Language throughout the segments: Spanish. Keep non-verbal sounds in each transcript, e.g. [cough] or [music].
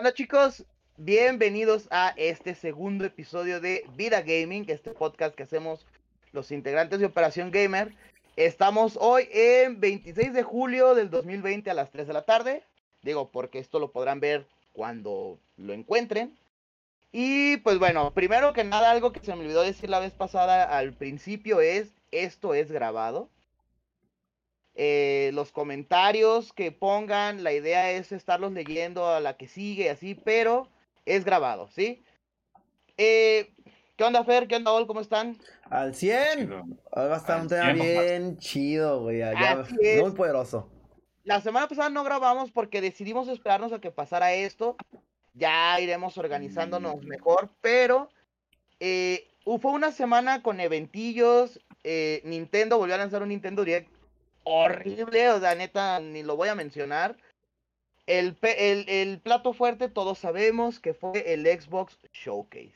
Hola chicos, bienvenidos a este segundo episodio de Vida Gaming, este podcast que hacemos los integrantes de Operación Gamer. Estamos hoy en 26 de julio del 2020 a las 3 de la tarde. Digo, porque esto lo podrán ver cuando lo encuentren. Y pues bueno, primero que nada, algo que se me olvidó decir la vez pasada al principio es, esto es grabado. Eh, los comentarios que pongan, la idea es estarlos leyendo a la que sigue, así, pero es grabado, ¿sí? Eh, ¿Qué onda, Fer? ¿Qué onda, Ol? ¿Cómo están? Al 100. Hoy va a estar un tema bien chido, güey. Ya, muy poderoso. La semana pasada no grabamos porque decidimos esperarnos a que pasara esto. Ya iremos organizándonos mm. mejor, pero eh, fue una semana con eventillos. Nintendo volvió a lanzar un Nintendo Direct horrible, o sea, neta, ni lo voy a mencionar. El, el, plato fuerte, todos sabemos que fue el Xbox Showcase.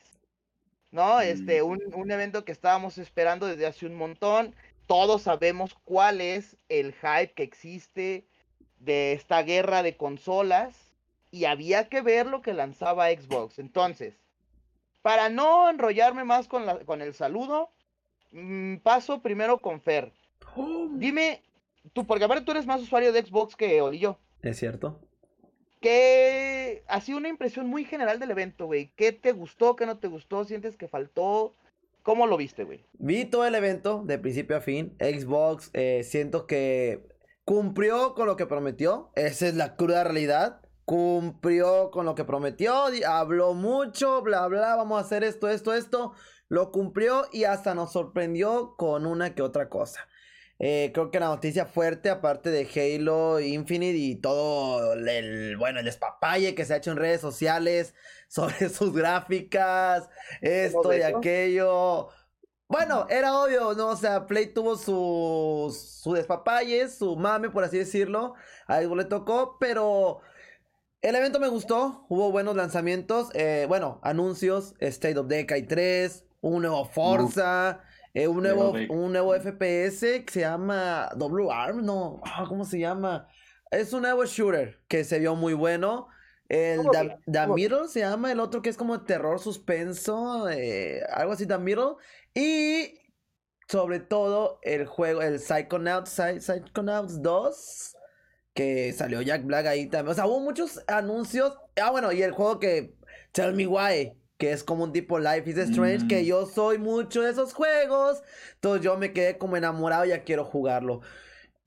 ¿No? Este, un, un, evento que estábamos esperando desde hace un montón. Todos sabemos cuál es el hype que existe de esta guerra de consolas. Y había que ver lo que lanzaba Xbox. Entonces, para no enrollarme más con, la, con el saludo, mm, paso primero con Fer. Dime tú, porque aparte tú eres más usuario de Xbox que Oli yo. Es cierto. ¿Qué ha sido una impresión muy general del evento, güey? ¿Qué te gustó, qué no te gustó? ¿Sientes que faltó? ¿Cómo lo viste, güey? Vi todo el evento de principio a fin. Xbox, eh, siento que cumplió con lo que prometió. Esa es la cruda realidad. Cumplió con lo que prometió. Habló mucho, bla, bla. Vamos a hacer esto, esto, esto. Lo cumplió y hasta nos sorprendió con una que otra cosa. Eh, creo que la noticia fuerte, aparte de Halo Infinite y todo el, bueno, el despapalle que se ha hecho en redes sociales [laughs] sobre sus gráficas, esto y aquello. Bueno, era obvio, ¿no? O sea, Play tuvo su, su despapalle, su mame, por así decirlo. A algo le tocó, pero el evento me gustó. Hubo buenos lanzamientos. Eh, bueno, anuncios. State of Decay 3, un nuevo Forza. Eh, un, nuevo, un nuevo FPS que se llama W Arm, no, ah, ¿cómo se llama? Es un nuevo shooter que se vio muy bueno. El The, Middle se llama, el otro que es como terror suspenso, eh, algo así, The Middle. Y sobre todo el juego, el Psychonauts, Psychonauts 2, que salió Jack Black ahí también. O sea, hubo muchos anuncios. Ah, bueno, y el juego que, Tell Me Why, que es como un tipo Life is Strange, que mm. yo soy mucho de esos juegos, entonces yo me quedé como enamorado ya quiero jugarlo.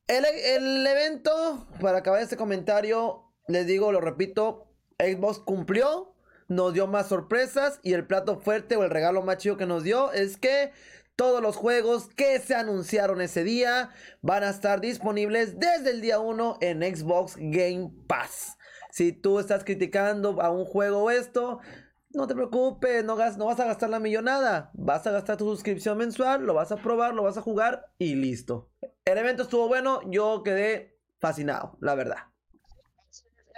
El, el evento, para acabar este comentario, les digo, lo repito, Xbox cumplió, nos dio más sorpresas y el plato fuerte o el regalo más chido que nos dio es que todos los juegos que se anunciaron ese día van a estar disponibles desde el día 1 en Xbox Game Pass. Si tú estás criticando a un juego o esto, no te preocupes, no, no vas a gastar la millonada. Vas a gastar tu suscripción mensual, lo vas a probar, lo vas a jugar y listo. El evento estuvo bueno, yo quedé fascinado, la verdad.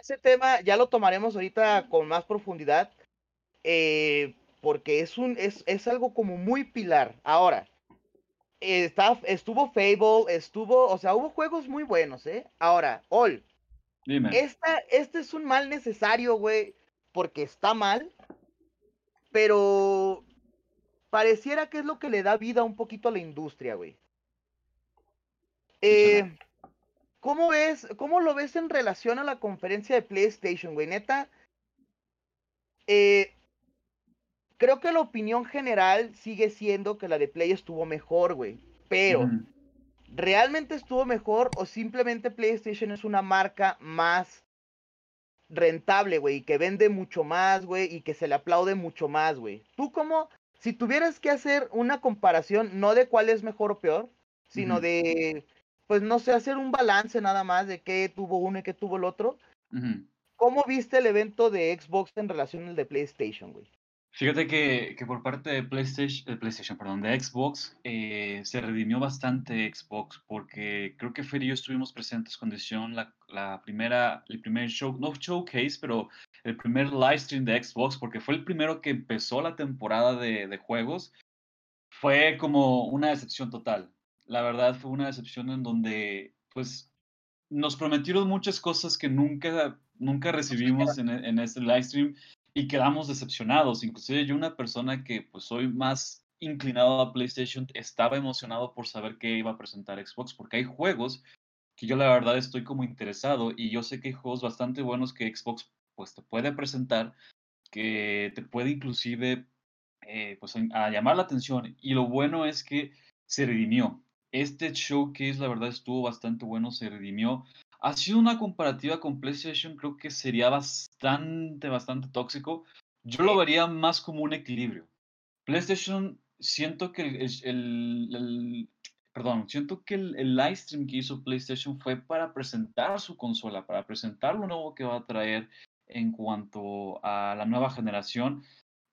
Ese tema ya lo tomaremos ahorita con más profundidad. Eh, porque es un es, es, algo como muy pilar. Ahora, está, estuvo Fable, estuvo, o sea, hubo juegos muy buenos, ¿eh? Ahora, All. Dime. Esta, este es un mal necesario, güey, porque está mal, pero pareciera que es lo que le da vida un poquito a la industria, güey. Eh, ¿Cómo ves, cómo lo ves en relación a la conferencia de PlayStation, güey? Neta, eh, creo que la opinión general sigue siendo que la de Play estuvo mejor, güey. Pero, ¿realmente estuvo mejor o simplemente PlayStation es una marca más rentable, güey, y que vende mucho más, güey, y que se le aplaude mucho más, güey. Tú como, si tuvieras que hacer una comparación, no de cuál es mejor o peor, sino de, pues no sé, hacer un balance nada más de qué tuvo uno y qué tuvo el otro. ¿Cómo viste el evento de Xbox en relación al de PlayStation, güey? Fíjate que, que, por parte de PlayStation, PlayStation perdón, de Xbox, eh, se redimió bastante Xbox, porque creo que Fer y yo estuvimos presentes con decisión la, la, primera, el primer show, no showcase, pero el primer live stream de Xbox, porque fue el primero que empezó la temporada de, de juegos. Fue como una decepción total. La verdad fue una decepción en donde, pues, nos prometieron muchas cosas que nunca, nunca recibimos en, en este live stream y quedamos decepcionados. Inclusive yo, una persona que pues soy más inclinado a PlayStation, estaba emocionado por saber qué iba a presentar Xbox, porque hay juegos que yo la verdad estoy como interesado y yo sé que hay juegos bastante buenos que Xbox pues te puede presentar, que te puede inclusive eh, pues a llamar la atención y lo bueno es que se redimió. Este showcase la verdad estuvo bastante bueno, se redimió. Ha sido una comparativa con PlayStation, creo que sería bastante, bastante tóxico. Yo lo vería más como un equilibrio. PlayStation, siento que el, perdón, siento que el, el, live stream que hizo PlayStation fue para presentar su consola, para presentar lo nuevo que va a traer en cuanto a la nueva generación.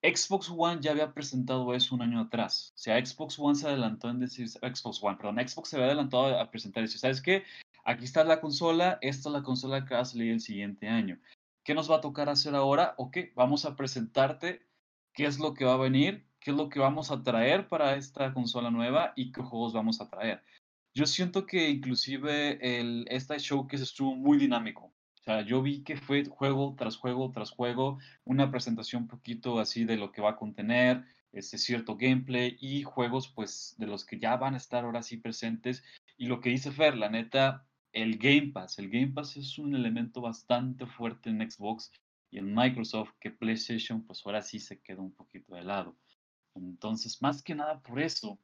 Xbox One ya había presentado eso un año atrás. O sea, Xbox One se adelantó en decir, Xbox One, perdón, Xbox se había adelantado a presentar eso. ¿Sabes qué? Aquí está la consola, esta es la consola que va a salir el siguiente año. ¿Qué nos va a tocar hacer ahora? Ok, vamos a presentarte qué es lo que va a venir, qué es lo que vamos a traer para esta consola nueva y qué juegos vamos a traer. Yo siento que inclusive el, este showcase estuvo muy dinámico. O sea, yo vi que fue juego tras juego tras juego, una presentación poquito así de lo que va a contener, este cierto gameplay y juegos pues de los que ya van a estar ahora sí presentes. Y lo que dice Fer, la neta, el Game Pass. El Game Pass es un elemento bastante fuerte en Xbox y en Microsoft que PlayStation pues ahora sí se quedó un poquito de lado. Entonces, más que nada por eso,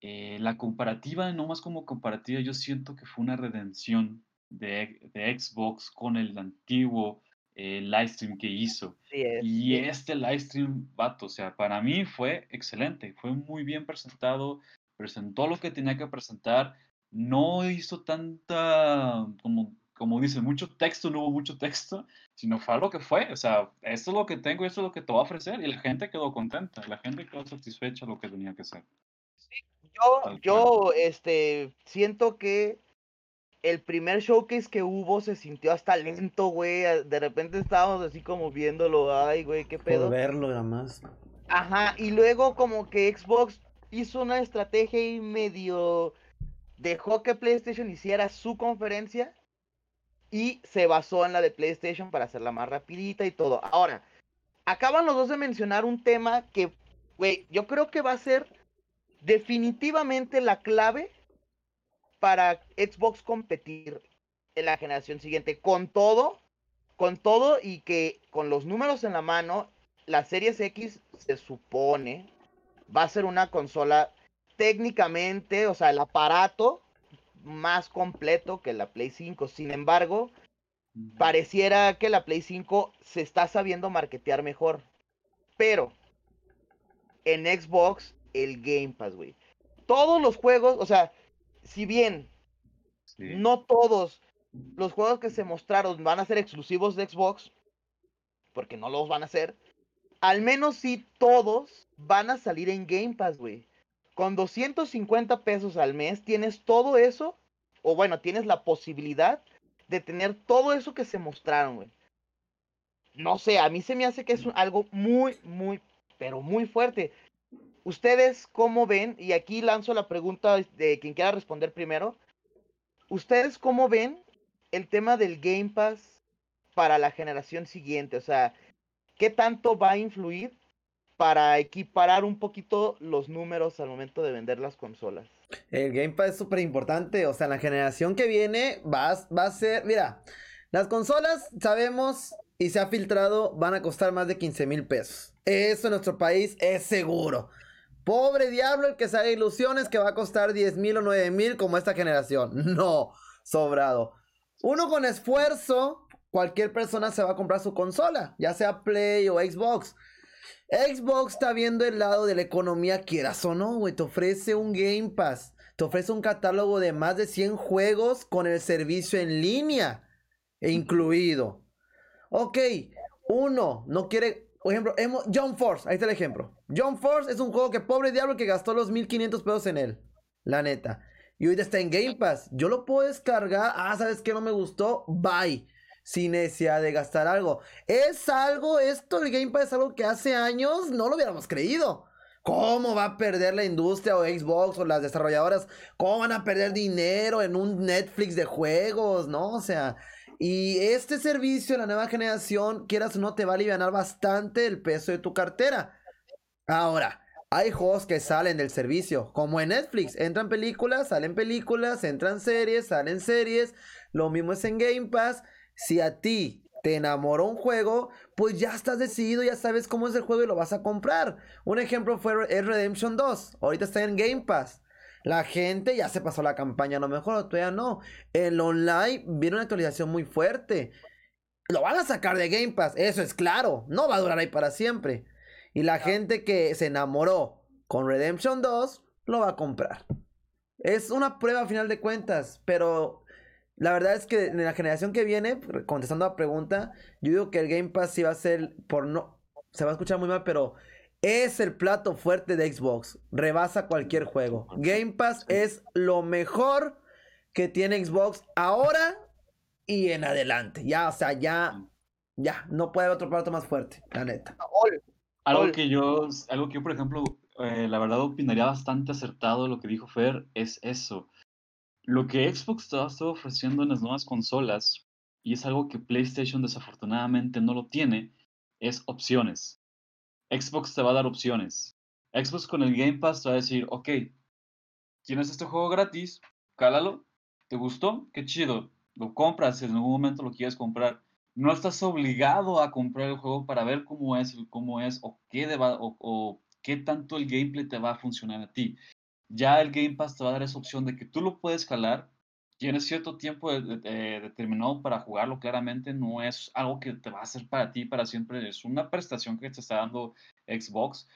eh, la comparativa, no más como comparativa, yo siento que fue una redención de, de Xbox con el antiguo eh, livestream que hizo. y este livestream, vato, o sea, para mí fue excelente, fue muy bien presentado, presentó lo que tenía que presentar, no hizo tanta, como, como dice, mucho texto, no hubo mucho texto, sino fue lo que fue. O sea, esto es lo que tengo, esto es lo que te voy a ofrecer. Y la gente quedó contenta, la gente quedó satisfecha lo que tenía que hacer. yo, yo este, siento que el primer showcase que hubo se sintió hasta lento, güey. De repente estábamos así como viéndolo, ay, güey, qué pedo. Por verlo nada más. Ajá, y luego como que Xbox hizo una estrategia y medio dejó que PlayStation hiciera su conferencia y se basó en la de PlayStation para hacerla más rapidita y todo. Ahora, acaban los dos de mencionar un tema que, güey, yo creo que va a ser definitivamente la clave para Xbox competir en la generación siguiente. Con todo, con todo y que con los números en la mano, la Series X se supone va a ser una consola técnicamente, o sea, el aparato más completo que la Play 5. Sin embargo, pareciera que la Play 5 se está sabiendo marketear mejor. Pero en Xbox, el Game Pass, güey. Todos los juegos, o sea, si bien no todos los juegos que se mostraron van a ser exclusivos de Xbox, porque no los van a hacer, al menos sí todos van a salir en Game Pass, güey. Con 250 pesos al mes tienes todo eso, o bueno, tienes la posibilidad de tener todo eso que se mostraron, güey. No sé, a mí se me hace que es algo muy, muy, pero muy fuerte. ¿Ustedes cómo ven? Y aquí lanzo la pregunta de quien quiera responder primero. ¿Ustedes cómo ven el tema del Game Pass para la generación siguiente? O sea, ¿qué tanto va a influir para equiparar un poquito los números al momento de vender las consolas. El Game Pass es súper importante, o sea, la generación que viene va, va a ser, mira, las consolas sabemos y se ha filtrado van a costar más de 15 mil pesos. Eso en nuestro país es seguro. Pobre diablo el que se haga ilusiones que va a costar 10 mil o 9 mil como esta generación. [laughs] No, sobrado. Uno con esfuerzo, cualquier persona se va a comprar su consola, ya sea Play o Xbox. Xbox está viendo el lado de la economía, quieras o no, güey. Te ofrece un Game Pass. Te ofrece un catálogo de más de 100 juegos con el servicio en línea incluido. Ok, uno no quiere. Por ejemplo, John Force, ahí está el ejemplo. John Force es un juego que pobre diablo que gastó los 1500 pesos en él. La neta. Y hoy está en Game Pass. Yo lo puedo descargar. Ah, ¿sabes qué no me gustó? Bye sin necesidad de gastar algo. Es algo, esto, el Game Pass es algo que hace años no lo hubiéramos creído. ¿Cómo va a perder la industria o Xbox o las desarrolladoras? ¿Cómo van a perder dinero en un Netflix de juegos? ¿No? O sea, y este servicio, la nueva generación, quieras o no, te va a aliviar bastante el peso de tu cartera. Ahora, hay juegos que salen del servicio, como en Netflix. Entran películas, salen películas, entran series, salen series. Lo mismo es en Game Pass. Si a ti te enamoró un juego, pues ya estás decidido, ya sabes cómo es el juego y lo vas a comprar. Un ejemplo fue es Redemption 2. Ahorita está en Game Pass. La gente ya se pasó la campaña, a lo mejor todavía no. El online viene una actualización muy fuerte. Lo van a sacar de Game Pass, eso es claro. No va a durar ahí para siempre. Y la gente que se enamoró con Redemption 2 lo va a comprar. Es una prueba a final de cuentas, pero la verdad es que en la generación que viene, contestando a la pregunta, yo digo que el Game Pass sí va a ser por no. Se va a escuchar muy mal, pero es el plato fuerte de Xbox. Rebasa cualquier juego. Game Pass es lo mejor que tiene Xbox ahora y en adelante. Ya, o sea, ya, ya, no puede haber otro plato más fuerte, la neta. Algo que yo, algo que yo, por ejemplo, eh, la verdad opinaría bastante acertado lo que dijo Fer, es eso. Lo que Xbox está ofreciendo en las nuevas consolas, y es algo que PlayStation desafortunadamente no lo tiene, es opciones. Xbox te va a dar opciones. Xbox con el Game Pass te va a decir, ok, tienes este juego gratis, cálalo, ¿te gustó? Qué chido, lo compras si en algún momento lo quieres comprar. No estás obligado a comprar el juego para ver cómo es, cómo es o qué, o, o qué tanto el gameplay te va a funcionar a ti. Ya el Game Pass te va a dar esa opción de que tú lo puedes calar tienes cierto tiempo determinado para jugarlo, claramente no es algo que te va a hacer para ti para siempre, es una prestación que te está dando Xbox,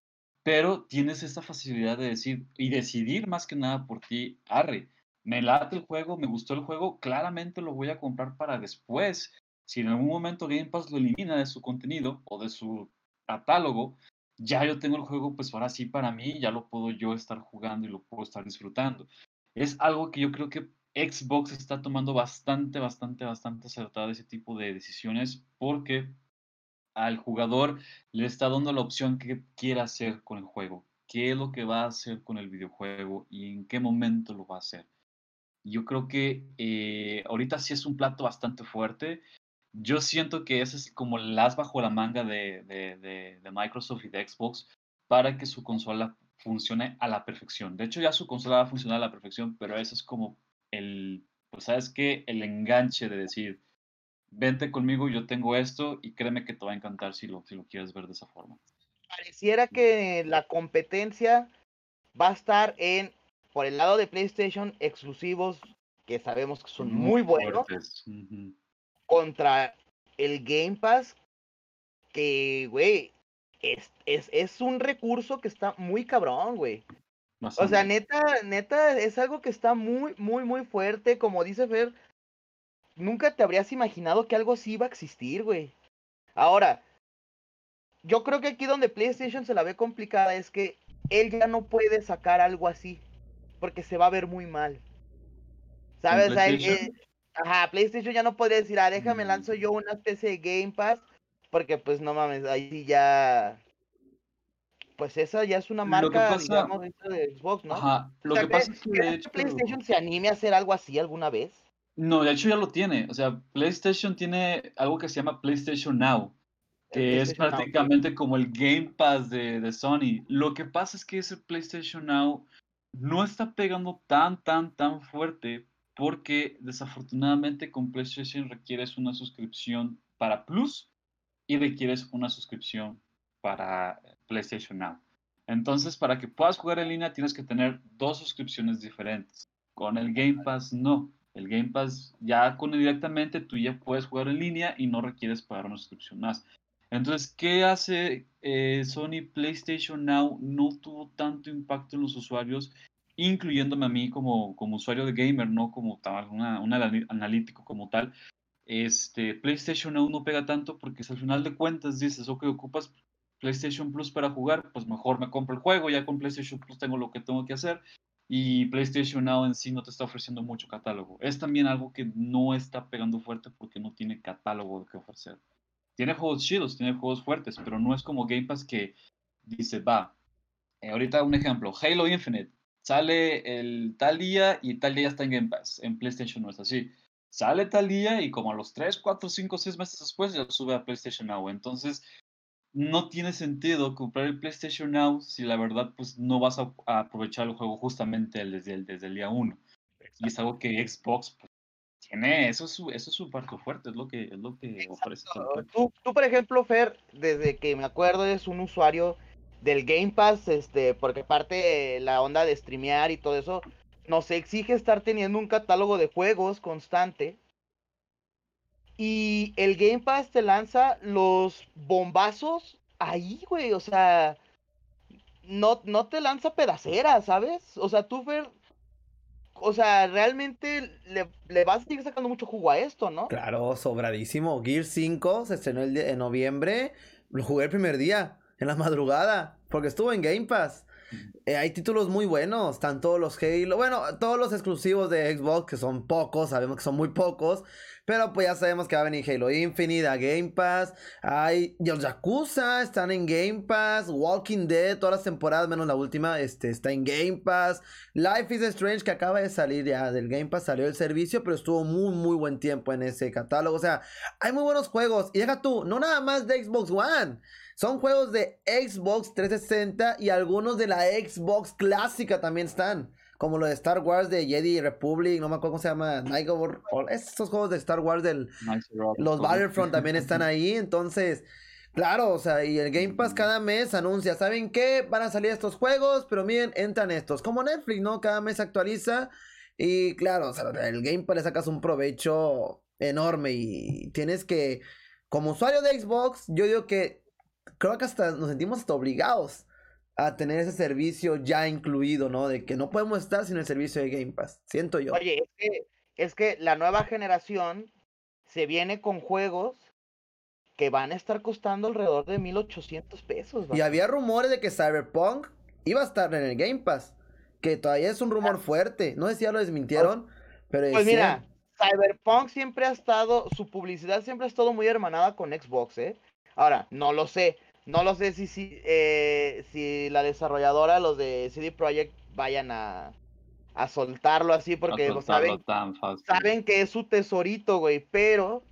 pero tienes esta facilidad de decir y decidir más que nada por ti, arre, me late el juego, me gustó el juego, claramente lo voy a comprar para después. Si en algún momento Game Pass lo elimina de su contenido o de su catálogo, ya yo tengo el juego, pues ahora sí para mí, ya lo puedo yo estar jugando y lo puedo estar disfrutando. Es algo que yo creo que Xbox está tomando bastante, bastante, bastante acertada ese tipo de decisiones porque al jugador le está dando la opción que quiera hacer con el juego, qué es lo que va a hacer con el videojuego y en qué momento lo va a hacer. Yo creo que eh, ahorita sí es un plato bastante fuerte. Yo siento que ese es como el as bajo la manga de, de, de Microsoft y de Xbox para que su consola funcione a la perfección. De hecho, ya su consola va a funcionar a la perfección, pero eso es como el, pues sabes que el enganche de decir, vente conmigo, yo tengo esto y créeme que te va a encantar si lo, si lo quieres ver de esa forma. Pareciera que la competencia va a estar en, por el lado de PlayStation, exclusivos que sabemos que son muy, buenos, contra el Game Pass, que, güey, es, es, es, un recurso que está muy cabrón, güey o sea, neta, neta, es algo que está muy, muy, muy fuerte. Como dice Fer, nunca te habrías imaginado que algo así iba a existir, güey. Ahora, yo creo que aquí donde PlayStation se la ve complicada es que él ya no puede sacar algo así. Porque se va a ver muy mal. ¿Sabes? Ajá, PlayStation ya no podría decir, ah, déjame mm. lanzo yo una especie de Game Pass. Porque pues no mames, ahí sí ya pues esa ya es una marca, digamos, dentro de Xbox, ¿no? Ajá, lo que pasa es que de hecho... PlayStation se anime a hacer algo así alguna vez? No, de hecho ya lo tiene. O sea, PlayStation tiene algo que se llama PlayStation Now, que es prácticamente como el Game Pass de, de, Sony. Lo que pasa es que ese PlayStation Now no está pegando tan, tan, tan fuerte porque desafortunadamente con PlayStation requieres una suscripción para Plus y requieres una suscripción para PlayStation Now. Entonces, para que puedas jugar en línea tienes que tener dos suscripciones diferentes. Con el Game Pass no. El Game Pass ya con directamente tú ya puedes jugar en línea y no requieres pagar una suscripción más. Entonces, ¿qué hace eh, Sony PlayStation Now? No tuvo tanto impacto en los usuarios, incluyéndome a mí como, como usuario de gamer, no como tal, un analítico como tal. Este, PlayStation Now no pega tanto porque al final de cuentas dices, ok, ocupas PlayStation Plus para jugar, pues mejor me compro el juego, ya con PlayStation Plus tengo lo que tengo que hacer y PlayStation Now en sí no te está ofreciendo mucho catálogo. Es también algo que no está pegando fuerte porque no tiene catálogo que ofrecer. Tiene juegos chidos, tiene juegos fuertes, pero no es como Game Pass que dice, va, eh, ahorita un ejemplo, Halo Infinite, sale el tal día y tal día está en Game Pass, en PlayStation no es así. Sale tal día y como a los 3, 4, 5, 6 meses después ya sube a PlayStation Now. Entonces, no tiene sentido comprar el PlayStation Now si la verdad pues no vas a, aprovechar el juego justamente desde el, desde el día 1. Y es algo que Xbox pues, tiene, eso es, su, eso es su parte fuerte, es lo que, es lo que ofrece. Tú, tú, por ejemplo, Fer, desde que me acuerdo es un usuario del Game Pass, este, porque parte la onda de streamear y todo eso, nos exige estar teniendo un catálogo de juegos constante. Y el Game Pass te lanza los bombazos ahí, güey. O sea, no, no te lanza pedaceras, ¿sabes? O sea, tú, Fer, o sea, realmente le, vas a seguir sacando mucho jugo a esto, ¿no? Claro, sobradísimo. Gear 5 se estrenó el en noviembre. Lo jugué el primer día en la madrugada, porque estuvo en Game Pass. Eh, hay títulos muy buenos, están todos los Halo, bueno, todos los exclusivos de Xbox, que son pocos, sabemos que son muy pocos, pero pues ya sabemos que va a venir Halo Infinite a Game Pass, hay los Yakuza, están en Game Pass, Walking Dead, todas las temporadas menos la última, este, está en Game Pass, Life is Strange que acaba de salir ya del Game Pass, salió el servicio, pero estuvo muy muy buen tiempo en ese catálogo, o sea, hay muy buenos juegos, y deja tú, no nada más de Xbox One, son juegos de Xbox 360 y algunos de la Xbox clásica también están. Como lo de Star Wars de Jedi Republic, no me acuerdo cómo se llama, Estos juegos de Star Wars del... Los Battlefront también están [laughs] ahí, entonces... Claro, o sea, y el Game Pass cada mes anuncia, ¿saben qué? Van a salir estos juegos, pero miren, entran estos. Como Netflix, ¿no? Cada mes actualiza. Y claro, o sea, el Game Pass le sacas un provecho enorme y tienes que, como usuario de Xbox, yo digo que creo que hasta nos sentimos hasta obligados a tener ese servicio ya incluido, ¿no? De que no podemos estar sin el servicio de Game Pass, siento yo. Oye, es que, es que la nueva generación se viene con juegos que van a estar costando alrededor de 1800 pesos. Y había rumores de que Cyberpunk iba a estar en el Game Pass, que todavía es un rumor ah. fuerte. No sé si ya lo desmintieron, pero Pues mira, Cyberpunk siempre ha estado, su publicidad siempre ha estado muy hermanada con Xbox, ¿eh? Ahora, no lo sé. No lo sé si, si, eh, si la desarrolladora, los de CD Projekt, vayan a, a soltarlo así porque saben, saben que es su tesorito, güey. Pero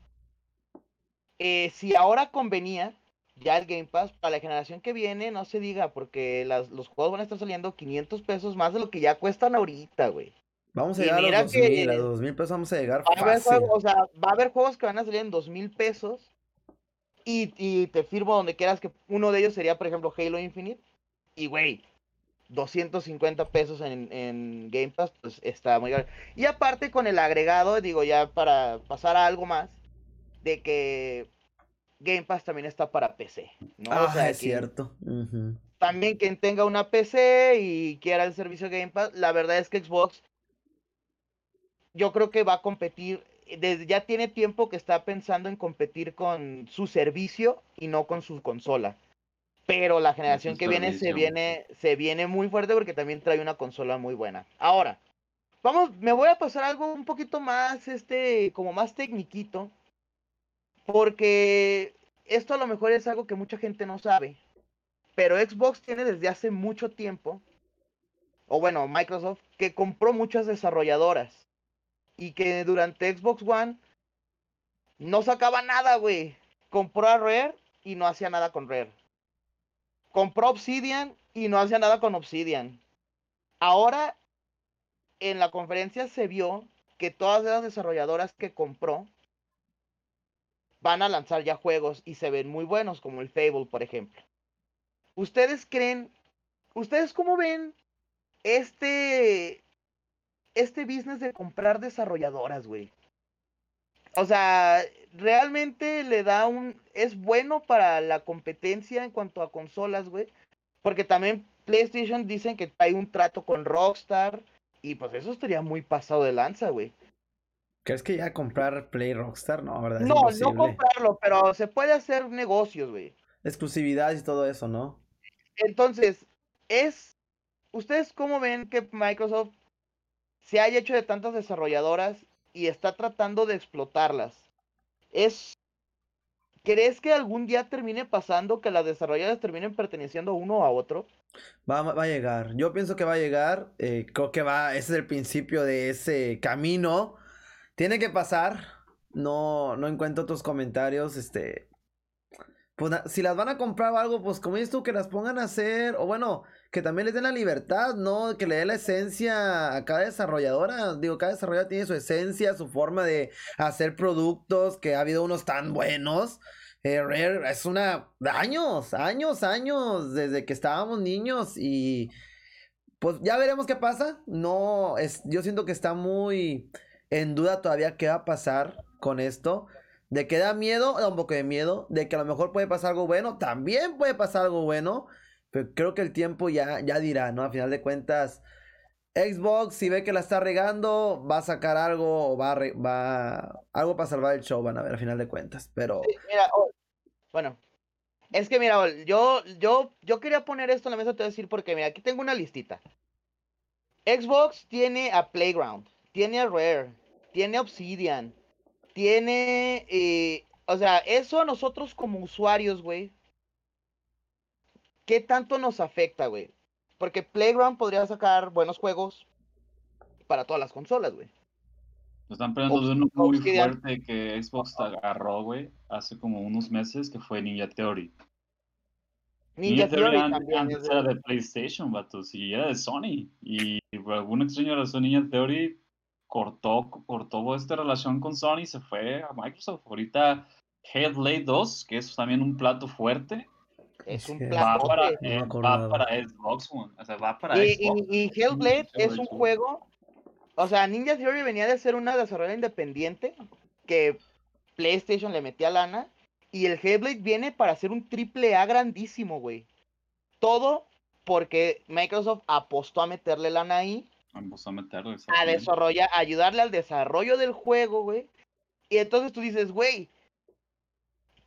eh, si ahora convenía ya el Game Pass para la generación que viene, no se diga, porque las, los juegos van a estar saliendo 500 pesos más de lo que ya cuestan ahorita, güey. Vamos a llegar a los 2000, a los 2000 pesos vamos a llegar fácil. o sea, va a haber juegos que van a salir en 2000 pesos y, te firmo donde quieras que uno de ellos sería, por ejemplo, Halo Infinite. Y, güey, 250 pesos en, en, Game Pass, pues está muy grande. Y aparte con el agregado, digo, ya para pasar a algo más, de que Game Pass también está para PC. ¿no? Ah, es cierto. También quien tenga una PC y quiera el servicio Game Pass, la verdad es que Xbox yo creo que va a competir desde ya tiene tiempo que está pensando en competir con su servicio y no con su consola. Pero la generación que viene se viene se viene muy fuerte porque también trae una consola muy buena. Ahora, vamos, me voy a pasar algo un poquito más este como más tecniquito porque esto a lo mejor es algo que mucha gente no sabe, pero Xbox tiene desde hace mucho tiempo o bueno, Microsoft que compró muchas desarrolladoras y que durante Xbox One no sacaba nada, güey. Compró a Rare y no hacía nada con Rare. Compró Obsidian y no hacía nada con Obsidian. Ahora, en la conferencia se vio que todas las desarrolladoras que compró van a lanzar ya juegos y se ven muy buenos, como el Fable, por ejemplo. ¿Ustedes creen, ustedes cómo ven este este business de comprar desarrolladoras, güey. O sea, realmente le da un... Es bueno para la competencia en cuanto a consolas, güey. Porque también PlayStation dicen que hay un trato con Rockstar. Y pues eso estaría muy pasado de lanza, güey. ¿Crees que ya comprar Play Rockstar? No, ¿verdad? no, no comprarlo, pero se puede hacer negocios, güey. Exclusividad y todo eso, ¿no? Entonces, es... ¿Ustedes cómo ven que Microsoft se haya hecho de tantas desarrolladoras y está tratando de explotarlas. Es ¿crees que algún día termine pasando que las desarrolladoras terminen perteneciendo uno a otro? Va, va a llegar. Yo pienso que va a llegar. eh, creo que va. Ese es el principio de ese camino. Tiene que pasar. No, no encuentro otros comentarios. Este. Pues si las van a comprar o algo, pues como dices tú, que las pongan a hacer. O bueno, que también les den la libertad, ¿no? Que le dé la esencia a cada desarrolladora. Digo, cada desarrolladora tiene su esencia, su forma de hacer productos. Que ha habido unos tan buenos. Eh, Rare es una. Años, años, años. Desde que estábamos niños. Y. Pues ya veremos qué pasa. No. Es, yo siento que está muy en duda todavía qué va a pasar con esto. De que da miedo, da un poco de miedo. De que a lo mejor puede pasar algo bueno. También puede pasar algo bueno. Pero creo que el tiempo ya, ya dirá, ¿no? A final de cuentas. Xbox, si ve que la está regando, va a sacar algo o va a, va algo para salvar el show, van a ver a final de cuentas. Pero Mira, Ol, bueno, es que mira, Ol, yo, yo, yo quería poner esto en la mesa, te voy a decir porque, mira, aquí tengo una listita. Xbox tiene a Playground, tiene a Rare, tiene a Obsidian, tiene, eh, o sea, eso a nosotros como usuarios, güey, ¿qué tanto nos afecta, güey? Porque Playground podría sacar buenos juegos para todas las consolas, güey. Nos están peleando de uno muy fuerte que Xbox agarró, güey, hace como unos meses, que fue Ninja Theory. Ninja Theory también antes era de PlayStation, vatos, y era de Sony. Y por alguna extraña razón Ninja Theory cortó, cortó esta relación con Sony y se fue a Microsoft. Ahorita Hellblade 2, que es también un plato fuerte, es un Sí. va para. No eh, va para Xbox One. O sea, va para Y, Xbox. y, y Hellblade Sí, es un juego, o sea, Ninja Theory venía de ser una desarrolladora independiente que PlayStation le metía lana y el Hellblade viene para ser un triple A grandísimo, güey. Todo porque Microsoft apostó a meterle lana ahí, Vamos a meterlo. a desarrollar, a ayudarle al desarrollo del juego, güey. Y entonces tú dices, güey,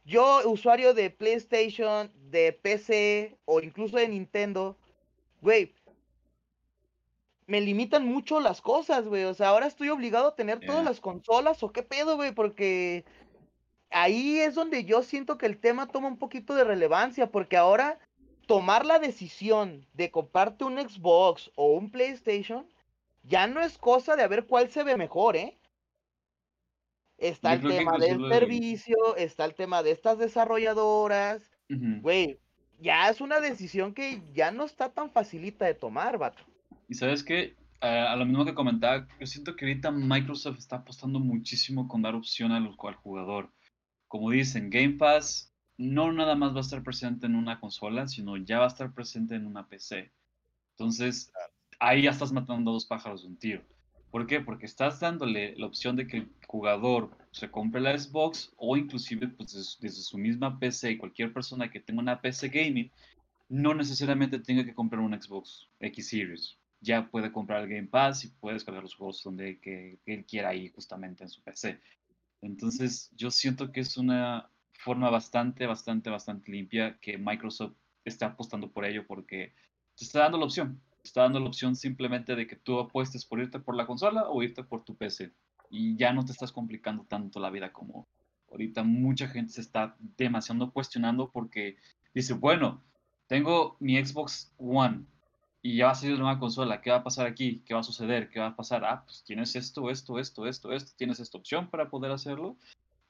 yo usuario de PlayStation, de PC o incluso de Nintendo, güey, me limitan mucho las cosas, güey. O sea, ahora estoy obligado a tener todas las consolas o qué pedo, güey, porque ahí es donde yo siento que el tema toma un poquito de relevancia, porque ahora tomar la decisión de comprarte un Xbox o un PlayStation ya no es cosa de a ver cuál se ve mejor, ¿eh? Está Yo el tema del servicio, está el tema de estas desarrolladoras, güey, ya es una decisión que ya no está tan facilita de tomar, vato. Y sabes qué, Eh, a lo mismo que comentaba, yo siento que ahorita Microsoft está apostando muchísimo con dar opción al, al jugador. Como dicen, Game Pass no nada más va a estar presente en una consola, sino ya va a estar presente en una PC. Entonces, ahí ya estás matando dos pájaros de un tiro. ¿Por qué? Porque estás dándole la opción de que el jugador se compre la Xbox o inclusive pues, des- desde su misma PC y cualquier persona que tenga una PC gaming no necesariamente tenga que comprar un Xbox X Series. Ya puede comprar el Game Pass y puede descargar los juegos donde que, que él quiera ahí justamente en su PC. Entonces, yo siento que es una forma bastante, bastante, bastante limpia que Microsoft está apostando por ello porque te está dando la opción. Está dando la opción simplemente de que tú apuestes por irte por la consola o irte por tu PC. Y ya no te estás complicando tanto la vida como ahorita mucha gente se está demasiado cuestionando porque dice, bueno, tengo mi Xbox One y ya va a salir la nueva consola, ¿qué va a pasar aquí? ¿Qué va a suceder? ¿Qué va a pasar? Ah, pues tienes esto, esto, esto, esto, esto, tienes esta opción para poder hacerlo.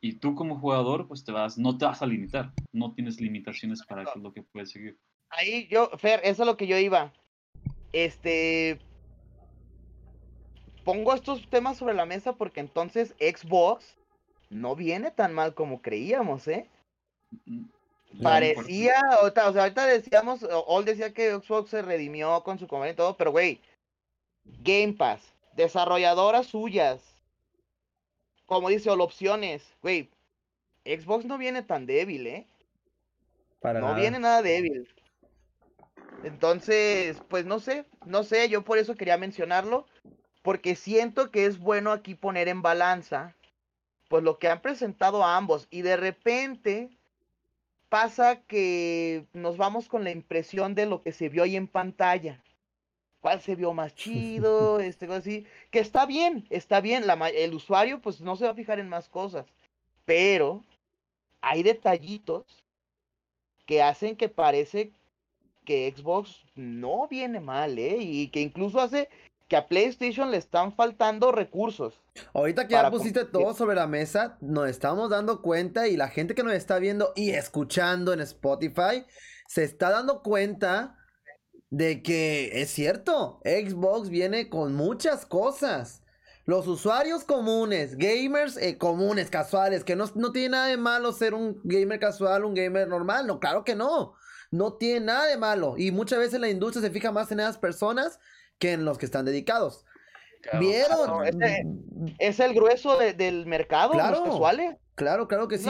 Y tú como jugador, pues te vas, no te vas a limitar, no tienes limitaciones para qué es lo que puedes seguir. Ahí yo, Fer, eso es lo que yo iba. Este. Pongo estos temas sobre la mesa porque entonces Xbox no viene tan mal como creíamos, ¿eh? Parecía, o sea, ahorita decíamos, Ol decía que Xbox se redimió con su comedia y todo, pero güey, Game Pass, desarrolladoras suyas, como dice Ol, opciones, güey, Xbox no viene tan débil, ¿eh? Para no nada. viene nada débil. Entonces, pues no sé, no sé, yo por eso quería mencionarlo, porque siento que es bueno aquí poner en balanza, pues lo que han presentado a ambos, y de repente pasa que nos vamos con la impresión de lo que se vio ahí en pantalla. ¿Cuál se vio más chido? [laughs] Este, cosa así. Que está bien, está bien. La, el usuario, pues no se va a fijar en más cosas. Pero hay detallitos que hacen que parece que Xbox no viene mal, ¿eh? Y que incluso hace que a PlayStation le están faltando recursos. Ahorita que ya pusiste todo sobre la mesa, nos estamos dando cuenta y la gente que nos está viendo y escuchando en Spotify se está dando cuenta de que es cierto, Xbox viene con muchas cosas. Los usuarios comunes, gamers eh, comunes, casuales, que no, no tiene nada de malo ser un gamer casual, un gamer normal, no, claro que no. No tiene nada de malo. Y muchas veces la industria se fija más en esas personas que en los que están dedicados. ¿Vieron? es el grueso del mercado, claro, los casuales. Claro, claro que sí.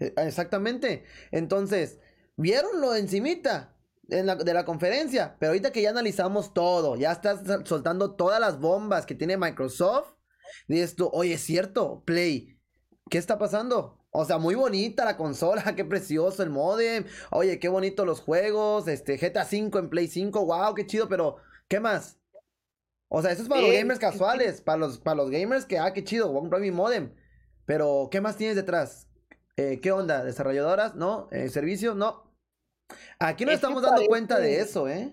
Eh, exactamente. Entonces, ¿vieron lo encimita? de la conferencia. Pero ahorita que ya analizamos todo, ya estás soltando todas las bombas que tiene Microsoft. Dices tú, oye, es cierto, Play, ¿qué está pasando? O sea, muy bonita la consola, [laughs] qué precioso el modem. Oye, qué bonito los juegos. Este, GTA 5 en Play 5, wow, qué chido, pero ¿qué más? O sea, eso es para los gamers casuales, para los, para los gamers que, ah, qué chido, voy a comprar mi modem. Pero, ¿qué más tienes detrás? Eh, ¿Qué onda? ¿Desarrolladoras? ¿No? Eh, ¿Servicio? No. Aquí no estamos dando cuenta de eso, ¿eh?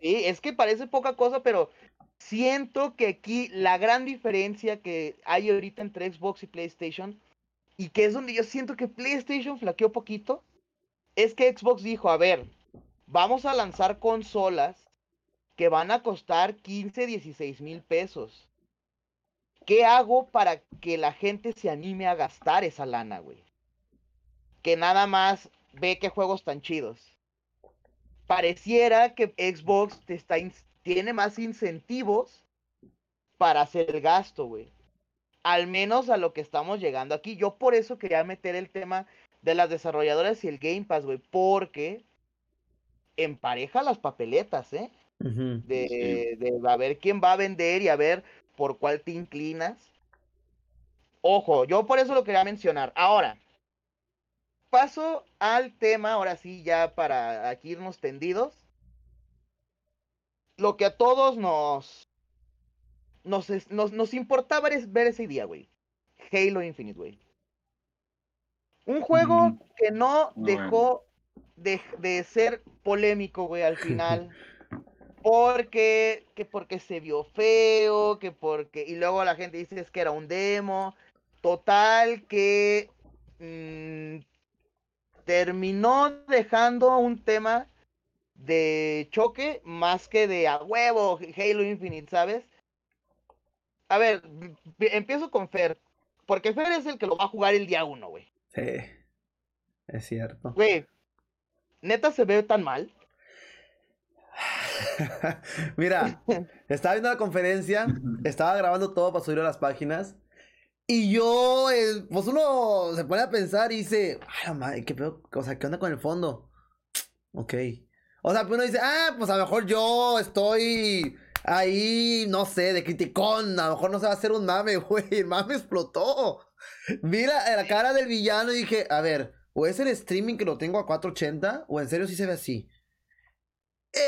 Sí, es que parece poca cosa, pero siento que aquí la gran diferencia que hay ahorita entre Xbox y PlayStation, y que es donde yo siento que PlayStation flaqueó poquito, es que Xbox dijo, a ver, vamos a lanzar consolas que van a costar 15, 16 mil pesos. ¿Qué hago para que la gente se anime a gastar esa lana, güey? Que nada más ve qué juegos tan chidos pareciera que Xbox te está tiene más incentivos para hacer el gasto, güey. Al menos a lo que estamos llegando aquí. Yo por eso quería meter el tema de las desarrolladoras y el Game Pass, güey, porque empareja las papeletas, ¿eh? de, de a ver quién va a vender y a ver por cuál te inclinas. Ojo, yo por eso lo quería mencionar. Ahora, paso al tema, ahora sí, ya para aquí irnos tendidos. Lo que a todos nos, nos, nos, importaba es ver ese día, güey. Halo Infinite, güey. Un juego que no dejó de, de, ser polémico, güey, al final. [laughs] porque, que porque se vio feo, que porque, y luego la gente dice es que era un demo. Total, que mmm, terminó dejando un tema de choque más que de a huevo Halo Infinite, ¿sabes? A ver, empiezo con Fer, porque Fer es el que lo va a jugar el día uno, güey. Sí, es cierto. Güey, neta se ve tan mal. [laughs] Mira, [laughs] estaba viendo la conferencia, estaba grabando todo para subirlo a las páginas. Y yo, pues uno se pone a pensar y dice, ay, madre, ¿qué pedo? O sea, ¿qué onda con el fondo? Ok. O sea, pues uno dice, ah, pues a lo mejor yo estoy ahí, no sé, de criticón. A lo mejor no se va a hacer un mame, [laughs] güey. El mame explotó. Mira la cara del villano y dije, a ver, o es el streaming que lo tengo a 480, o en serio sí se ve así. Eh,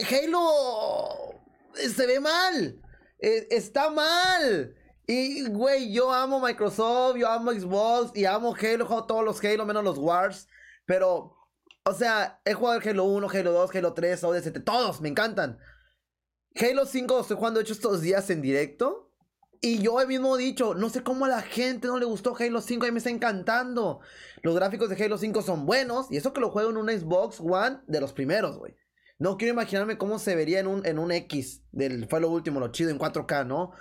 eh Halo se ve mal. Eh, está mal. Y, güey, yo amo Microsoft, yo amo Xbox y amo Halo, juego todos los Halo menos los Wars. Pero, o sea, he jugado el Halo 1, Halo 2, Halo 3, ODST, todos me encantan. Halo 5 estoy jugando hecho estos días en directo. Y yo he mismo dicho, no sé cómo a la gente no le gustó Halo 5, a mí me está encantando. Los gráficos de Halo 5 son buenos y eso que lo juego en un Xbox One de los primeros, güey. No quiero imaginarme cómo se vería en un, en un X, del, fue lo último, lo chido, en 4K, ¿no?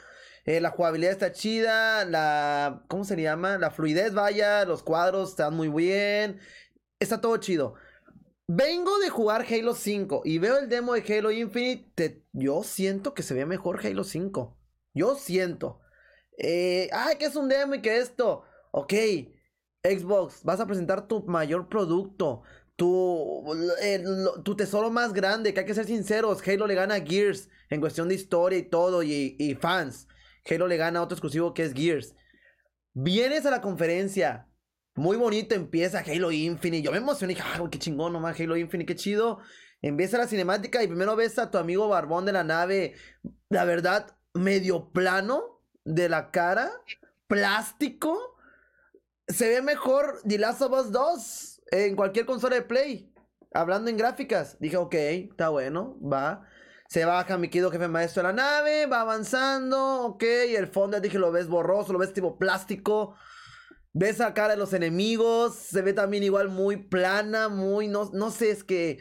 Eh, la jugabilidad está chida, la... ¿Cómo se llama? La fluidez, vaya, los cuadros están muy bien. Está todo chido. Vengo de jugar Halo 5 y veo el demo de Halo Infinite. yo siento que se ve mejor Halo 5. Yo siento. Eh, ay, que es un demo y que esto. Ok, Xbox, vas a presentar tu mayor producto. Tu, tu tesoro más grande, que hay que ser sinceros. Halo le gana a Gears en cuestión de historia y todo, y, y fans. Halo le gana a otro exclusivo que es Gears. Vienes a la conferencia. Muy bonito, empieza Halo Infinite. Yo me emocioné, dije, ah, qué chingón nomás, Halo Infinite, qué chido. Empieza la cinemática y primero ves a tu amigo Barbón de la nave, la verdad, medio plano de la cara, plástico. se ve mejor The Last of Us 2 en cualquier consola de Play. Hablando en gráficas. Dije, ok, está bueno, va. Se baja mi querido jefe maestro de la nave, va avanzando, ok. Y el fondo, dije, lo ves borroso, lo ves tipo plástico. Ves la cara de los enemigos, se ve también igual muy plana, muy, no, no sé, es que,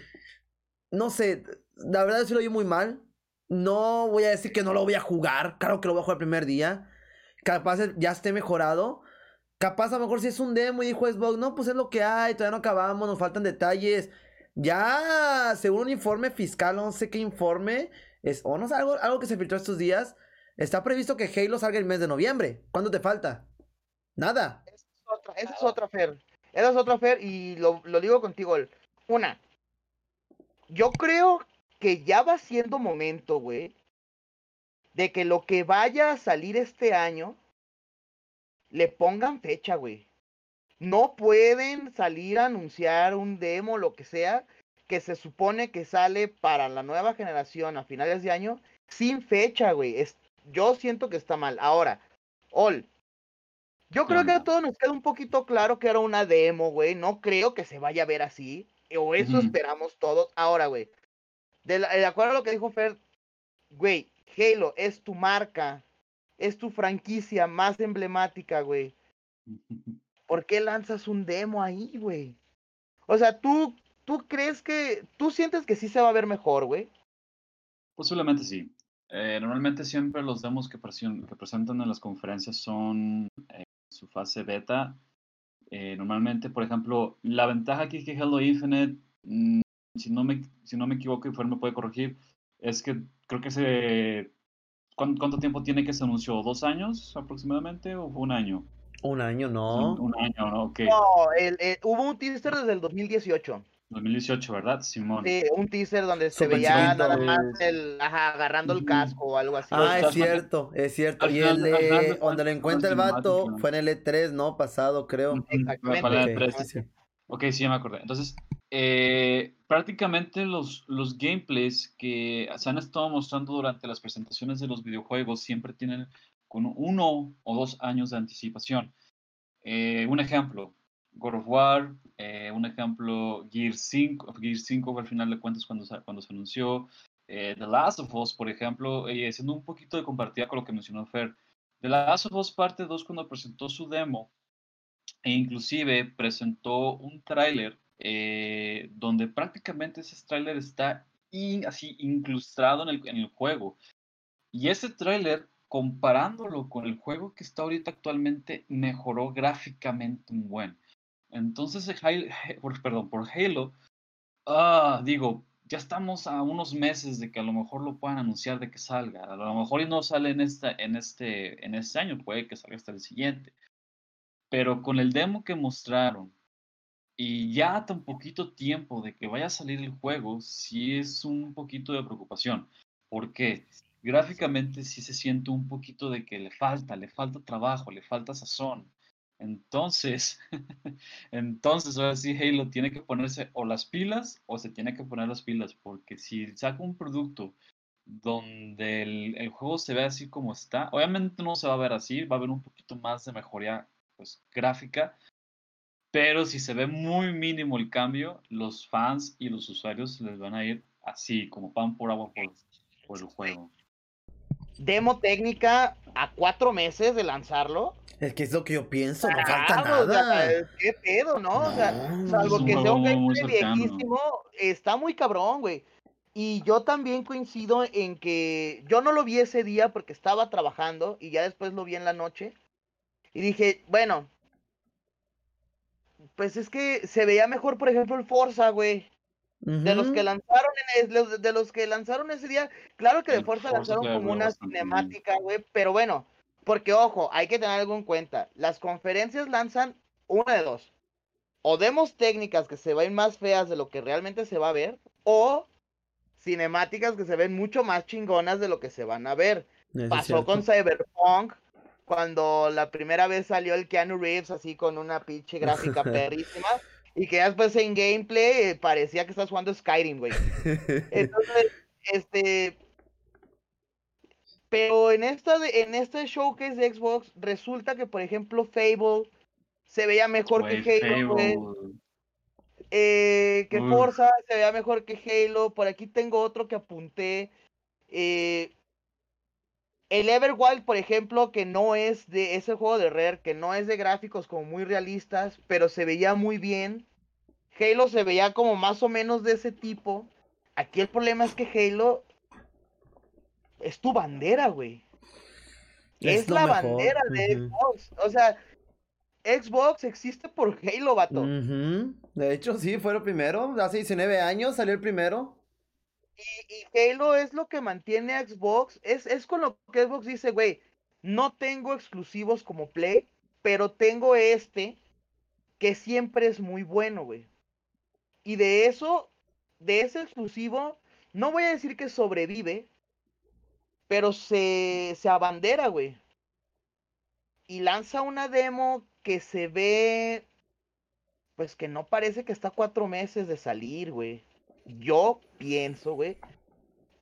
no sé, la verdad sí lo vi muy mal. No voy a decir que no lo voy a jugar, claro que lo voy a jugar el primer día. Capaz ya esté mejorado. Capaz a lo mejor si es un demo y dijo Xbox, no, pues es lo que hay, todavía no acabamos, nos faltan detalles. Ya, según un informe fiscal, no sé qué informe, es, o no sé, algo, algo que se filtró estos días, está previsto que Halo salga el mes de noviembre. ¿Cuándo te falta? Nada. Esa es otra, Fer. Esa es otra Fer y lo, lo digo contigo. Una, yo creo que ya va siendo momento, güey, de que lo que vaya a salir este año le pongan fecha, güey. No pueden salir a anunciar un demo, lo que sea, que se supone que sale para la nueva generación a finales de año, sin fecha, güey. Es, yo siento que está mal. Ahora, All, yo creo que a todos nos queda un poquito claro que era una demo, güey. No creo que se vaya a ver así. O eso esperamos todos. Ahora, güey. De, de, acuerdo a lo que dijo Fer, güey, Halo es tu marca. Es tu franquicia más emblemática, güey. [laughs] ¿Por qué lanzas un demo ahí, güey? O sea, tú, tú crees que. ¿Tú sientes que sí se va a ver mejor, güey? Posiblemente sí. Eh, normalmente siempre los demos que, presentan en las conferencias son eh, su fase beta. Eh, normalmente, por ejemplo, la ventaja aquí que Halo Infinite, mm, si, no me, si no me equivoco y Fer me puede corregir, es que creo que se... ¿Cuánto, tiempo tiene que se anunció? ¿Dos años aproximadamente o fue un año? Un año, no. Un, año, ¿no? Ok. No, el, hubo un teaser desde el 2018. 2018, ¿verdad, Simón? Sí, un teaser donde se veía nada más el, ajá, agarrando el casco o algo así. Ah, es cierto, es cierto. y el de, donde lo encuentra el vato, fue en el E3, ¿no? Pasado, creo. Exactamente. Okay, sí, ok, sí, ya me acordé. Entonces, eh, prácticamente los, los gameplays que se han estado mostrando durante las presentaciones de los videojuegos siempre tienen con uno o dos años de anticipación. Eh, un ejemplo, God of War, eh, un ejemplo, Gear 5, Gear 5 al final de cuentas cuando, cuando se anunció, eh, The Last of Us, por ejemplo, haciendo un poquito de compartida con lo que mencionó Fer, The Last of Us parte 2 cuando presentó su demo e inclusive presentó un tráiler eh, donde prácticamente ese tráiler está así incrustado en el, en el juego. Y ese tráiler comparándolo con el juego que está ahorita actualmente, mejoró gráficamente un buen. Entonces, por, perdón, por Halo, ah, digo, ya estamos a unos meses de que a lo mejor lo puedan anunciar de que salga. A lo mejor y no sale en, esta, en, este, en este año, puede que salga hasta el siguiente. Pero con el demo que mostraron y ya tan poquito tiempo de que vaya a salir el juego, sí es un poquito de preocupación. ¿Por qué? Gráficamente sí se siente un poquito de que le falta, le falta trabajo, le falta sazón. Entonces, [laughs] entonces ahora sí Halo tiene que ponerse o las pilas o se tiene que poner las pilas, porque si saca un producto donde el, juego se ve así como está, obviamente no se va a ver así, va a haber un poquito más de mejoría pues, gráfica, pero si se ve muy mínimo el cambio, los fans y los usuarios les van a ir así, como pan por agua por, por el juego. Demo técnica a cuatro meses de lanzarlo es que es lo que yo pienso, no falta nada. ¿Qué pedo, no? O sea, salvo que sea un gameplay viejísimo, está muy cabrón, güey. Y yo también coincido en que yo no lo vi ese día porque estaba trabajando y ya después lo vi en la noche. Y dije, bueno, pues es que se veía mejor, por ejemplo, el Forza, güey. De los que lanzaron en de los que lanzaron ese día, claro que de Forza, lanzaron como una cinemática, güey, pero bueno, porque, ojo, hay que tener algo en cuenta. Las conferencias lanzan una de dos. O demos técnicas que se ven más feas de lo que realmente se va a ver, o cinemáticas que se ven mucho más chingonas de lo que se van a ver. Pasó con Cyberpunk, cuando la primera vez salió el Keanu Reeves así con una pinche gráfica [laughs] perrísima, y que después en gameplay eh, parecía que estás jugando Skyrim, güey. [laughs] Entonces, este, pero en, esta en este showcase de Xbox resulta que, por ejemplo, Fable se veía mejor Güey, que Halo. Eh, que Uf. Forza se veía mejor que Halo. Por aquí tengo otro que apunté. Eh, el Everwild, por ejemplo, que no es de ese juego de Rare, que no es de gráficos como muy realistas, pero se veía muy bien. Halo se veía como más o menos de ese tipo. Aquí el problema es que Halo es tu bandera, güey. Es, Es lo la mejor, bandera de. Xbox. O sea, Xbox existe por Halo, vato. De hecho, sí, fue el primero. Hace 19 años salió el primero. Y, y Halo es lo que mantiene a Xbox. Es, es con lo que Xbox dice, güey, no tengo exclusivos como Play, pero tengo este que siempre es muy bueno, güey. Y de eso, de ese exclusivo, no voy a decir que sobrevive, pero se, se abandera, güey. Y lanza una demo que se ve, pues que no parece que está cuatro meses de salir, güey. Yo pienso, güey,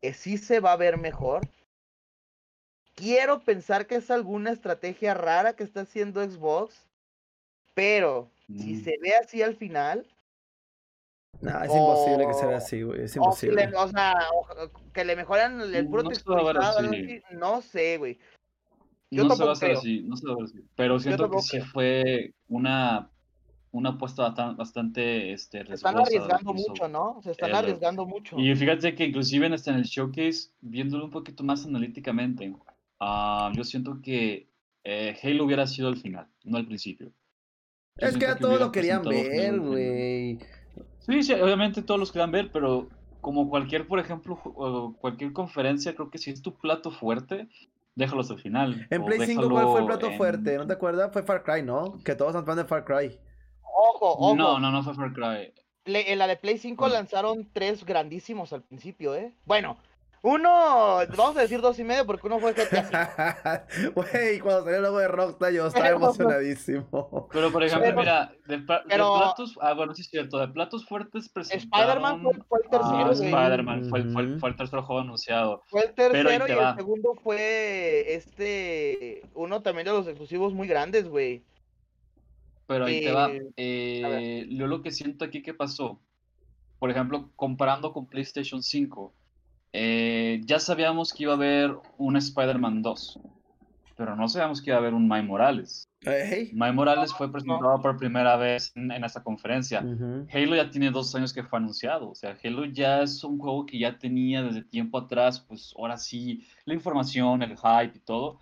que sí se va a ver mejor. Quiero pensar que es alguna estrategia rara que está haciendo Xbox, pero si Mm. se ve así al final, No, es imposible que se vea O- así, güey. Es o, imposible. le, o sea, o- que le mejoran el, puro No a texturizado, no sé, güey. Yo No se va a hacer creo. así, no se va a ver así. Pero siento que sí fue una, una apuesta bastante, este, Se están arriesgando mucho, ¿no? Se están arriesgando mucho. Y fíjate que inclusive en, este, en el showcase, viéndolo un poquito más analíticamente, ah, yo siento que eh, Halo hubiera sido el final, no el principio. Yo Es que ya todos lo querían ver, al güey. Sí, sí, obviamente todos los querían ver, pero como cualquier, por ejemplo, cualquier conferencia, creo que si es tu plato fuerte, déjalo hasta el final. En Play 5, ¿cuál fue el plato en- fuerte? ¿No te acuerdas? Fue Far Cry, ¿no? Que todos son fan de Far Cry. Ojo, ojo. No, no, no fue Far Cry. Play- en la de Play 5 ¿Cuál? lanzaron tres grandísimos al principio, ¿eh? Bueno, uno, vamos a decir dos y medio porque uno fue GTA. [laughs] Güey, cuando salió el logo de Rockstar yo estaba Pero- emocionadísimo. Pero, por ejemplo, Pero- mira, de, pla- de pero- platos, ah, bueno, sí es cierto, de platos fuertes Spider-Man fue, presentaron fue el tercero, ah. Spider-Man, fue, el- fue, el- Ujú. fue el tercer juego anunciado. Fue el Pero tercero te y el segundo fue este, uno también de los exclusivos muy grandes, güey. Pero ahí te va. Eh. Eh, yo lo que siento aquí que pasó, por ejemplo, comparando con PlayStation 5, eh, ya sabíamos que iba a haber un Spider-Man 2, pero no sabíamos que iba a haber un Miles Morales. Ey. Miles Morales fue presentado por primera vez en, en esta conferencia. Ujú. Halo ya tiene dos años que fue anunciado, o sea, Halo ya es un juego que ya tenía desde tiempo atrás, pues ahora sí, la información, el hype y todo.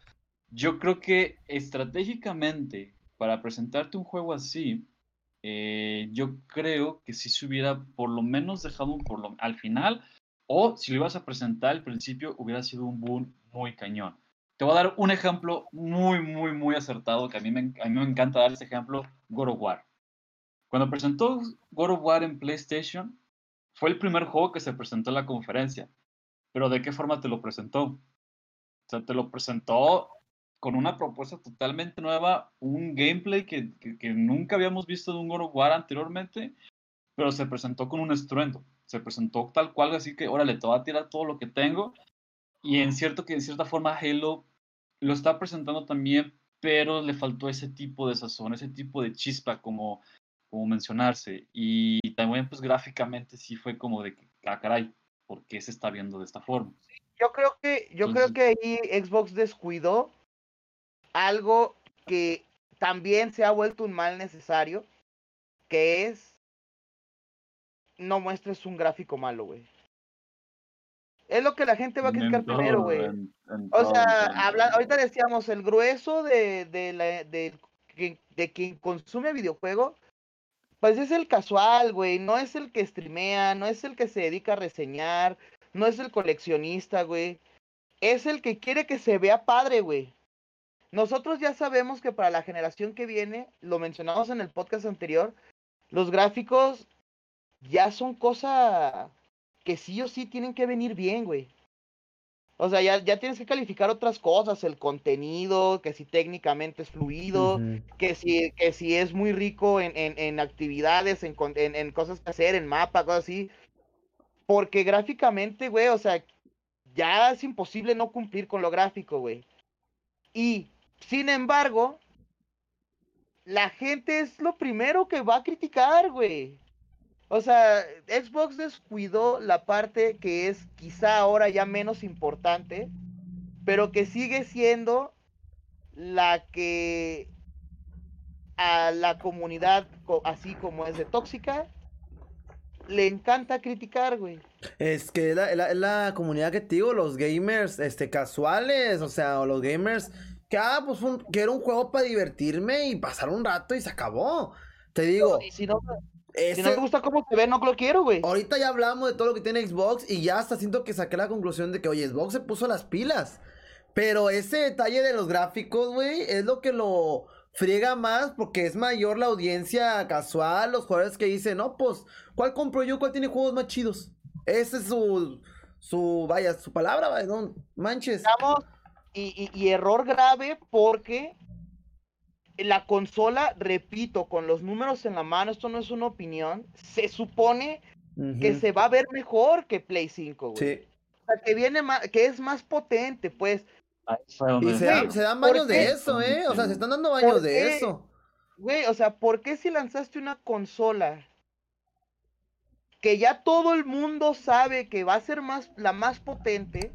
Yo creo que estratégicamente, para presentarte un juego así, eh, yo creo que si se hubiera por lo menos dejado un por lo, al final, o si lo ibas a presentar al principio, hubiera sido un boom muy cañón. Te voy a dar un ejemplo muy, muy, muy acertado, que a mí me, a mí me encanta dar este ejemplo, God of War. Cuando presentó God of War en PlayStation, fue el primer juego que se presentó en la conferencia. Pero ¿de qué forma te lo presentó? O sea, te lo presentó con una propuesta totalmente nueva, un gameplay que, que- que nunca habíamos visto de un God of War anteriormente, pero se presentó con un estruendo. Se presentó tal cual, así que, órale, te voy a tirar todo lo que tengo. Y en cierto que, en cierta forma, Halo lo está presentando también, pero le faltó ese tipo de sazón, ese tipo de chispa, como, como mencionarse. Y también, pues, gráficamente sí fue como de ah, caray, ¿por qué se está viendo de esta forma? Yo creo que, yo creo Entonces- que ahí Xbox descuidó algo que también se ha vuelto un mal necesario, que es no muestres un gráfico malo, güey. Es lo que la gente va a criticar En primero, güey. O sea, habla, ahorita decíamos, el grueso de, de, la, de, que- de quien consume videojuego, pues es el casual, güey, no es el que streamea, no es el que se dedica a reseñar, no es el coleccionista, güey. Es el que quiere que se vea padre, güey. Nosotros ya sabemos que para la generación que viene, lo mencionamos en el podcast anterior, los gráficos ya son cosa que sí o sí tienen que venir bien, güey. O sea, ya, ya tienes que calificar otras cosas, el contenido, que si técnicamente es fluido, que si, que si es muy rico en, en, en actividades, en, en cosas que hacer, en mapa, cosas así. Porque gráficamente, güey, o sea, ya es imposible no cumplir con lo gráfico, güey. Y, sin embargo, la gente es lo primero que va a criticar, güey. O sea, Xbox descuidó la parte que es quizá ahora ya menos importante, pero que sigue siendo la que a la comunidad, así como es de tóxica, le encanta criticar, güey. Es que es la, la, comunidad que te digo, los gamers este, casuales, o sea, o los gamers que, ah, pues que era un juego para divertirme y pasar un rato y se acabó. Te digo. si, no, si no te gusta cómo se ve, no lo quiero, güey. Ahorita ya hablamos de todo lo que tiene Xbox y ya hasta siento que saqué la conclusión de que, oye, Xbox se puso las pilas. Pero ese detalle de los gráficos, güey, es lo que lo friega más porque es mayor la audiencia casual, los jugadores que dicen, no, pues, ¿cuál compro yo? ¿Cuál tiene juegos más chidos? Ese es su, su, vaya, su palabra, vaya, no manches. y, y, error grave porque la consola, repito, con los números en la mano, esto no es una opinión, se supone que se va a ver mejor que Play 5, güey. Sí. O sea, que viene más, que es más potente, pues. Y se, dan baños de eso, ¿eh? O sea, se están dando baños de eso. Güey, o sea, ¿por qué si lanzaste una consola que ya todo el mundo sabe que va a ser más, la más potente,